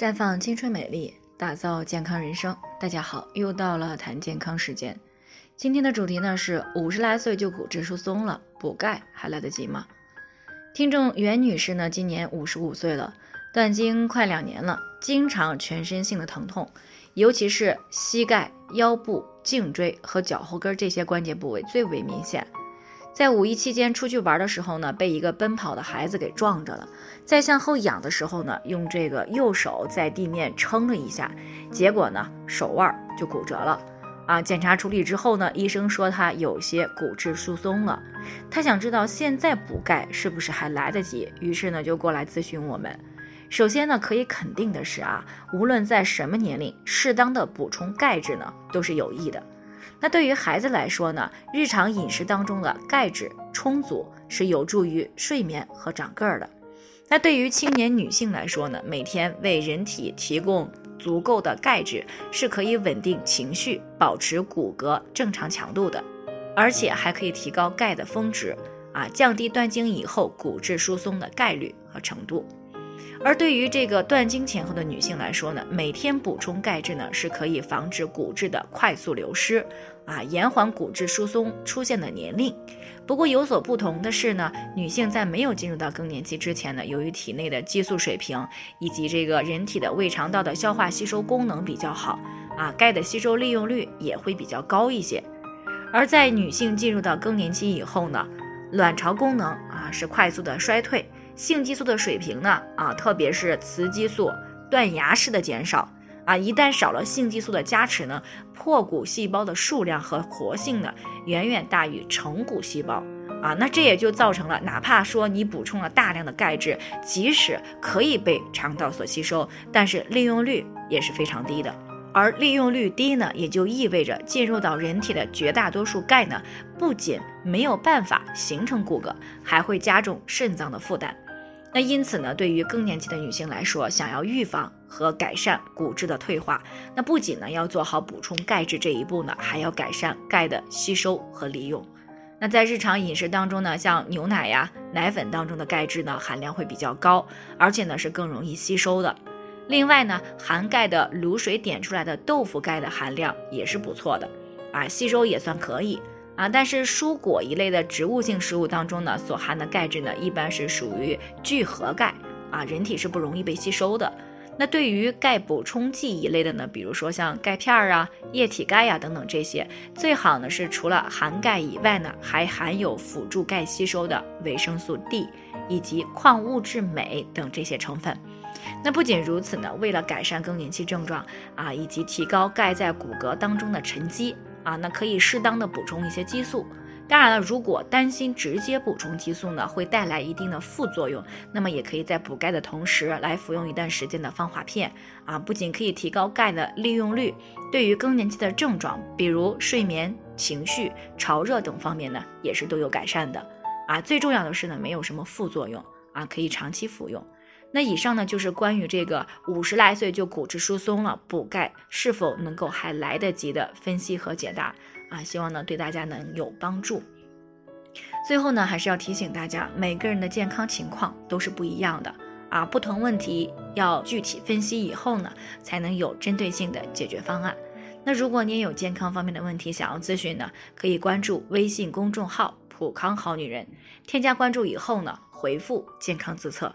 绽放青春美丽，打造健康人生。大家好，又到了谈健康时间。今天的主题呢是五十来岁就骨质疏松了，补钙还来得及吗？听众袁女士呢，今年五十五岁了，断经快两年了，经常全身性的疼痛，尤其是膝盖、腰部、颈椎和脚后跟这些关节部位最为明显。在五一期间出去玩的时候呢，被一个奔跑的孩子给撞着了。在向后仰的时候呢，用这个右手在地面撑了一下，结果呢，手腕就骨折了。啊，检查处理之后呢，医生说他有些骨质疏松了。他想知道现在补钙是不是还来得及，于是呢就过来咨询我们。首先呢，可以肯定的是啊，无论在什么年龄，适当的补充钙质呢都是有益的。那对于孩子来说呢，日常饮食当中的钙质充足是有助于睡眠和长个儿的。那对于青年女性来说呢，每天为人体提供足够的钙质是可以稳定情绪、保持骨骼正常强度的，而且还可以提高钙的峰值，啊，降低断经以后骨质疏松的概率和程度。而对于这个断经前后的女性来说呢，每天补充钙质呢是可以防止骨质的快速流失，啊，延缓骨质疏松出现的年龄。不过有所不同的是呢，女性在没有进入到更年期之前呢，由于体内的激素水平以及这个人体的胃肠道的消化吸收功能比较好，啊，钙的吸收利用率也会比较高一些。而在女性进入到更年期以后呢，卵巢功能啊是快速的衰退。性激素的水平呢？啊，特别是雌激素断崖式的减少啊，一旦少了性激素的加持呢，破骨细胞的数量和活性呢，远远大于成骨细胞啊，那这也就造成了，哪怕说你补充了大量的钙质，即使可以被肠道所吸收，但是利用率也是非常低的。而利用率低呢，也就意味着进入到人体的绝大多数钙呢，不仅没有办法形成骨骼，还会加重肾脏的负担。那因此呢，对于更年期的女性来说，想要预防和改善骨质的退化，那不仅呢要做好补充钙质这一步呢，还要改善钙的吸收和利用。那在日常饮食当中呢，像牛奶呀、奶粉当中的钙质呢含量会比较高，而且呢是更容易吸收的。另外呢，含钙的卤水点出来的豆腐钙的含量也是不错的，啊，吸收也算可以。啊，但是蔬果一类的植物性食物当中呢，所含的钙质呢，一般是属于聚合钙啊，人体是不容易被吸收的。那对于钙补充剂一类的呢，比如说像钙片啊、液体钙呀等等这些，最好呢是除了含钙以外呢，还含有辅助钙吸收的维生素 D 以及矿物质镁等这些成分。那不仅如此呢，为了改善更年期症状啊，以及提高钙在骨骼当中的沉积。啊，那可以适当的补充一些激素。当然了，如果担心直接补充激素呢会带来一定的副作用，那么也可以在补钙的同时来服用一段时间的芳华片。啊，不仅可以提高钙的利用率，对于更年期的症状，比如睡眠、情绪、潮热等方面呢，也是都有改善的。啊，最重要的是呢，没有什么副作用。啊，可以长期服用。那以上呢，就是关于这个五十来岁就骨质疏松了，补钙是否能够还来得及的分析和解答啊，希望呢对大家能有帮助。最后呢，还是要提醒大家，每个人的健康情况都是不一样的啊，不同问题要具体分析以后呢，才能有针对性的解决方案。那如果你也有健康方面的问题想要咨询呢，可以关注微信公众号“普康好女人”，添加关注以后呢，回复“健康自测”。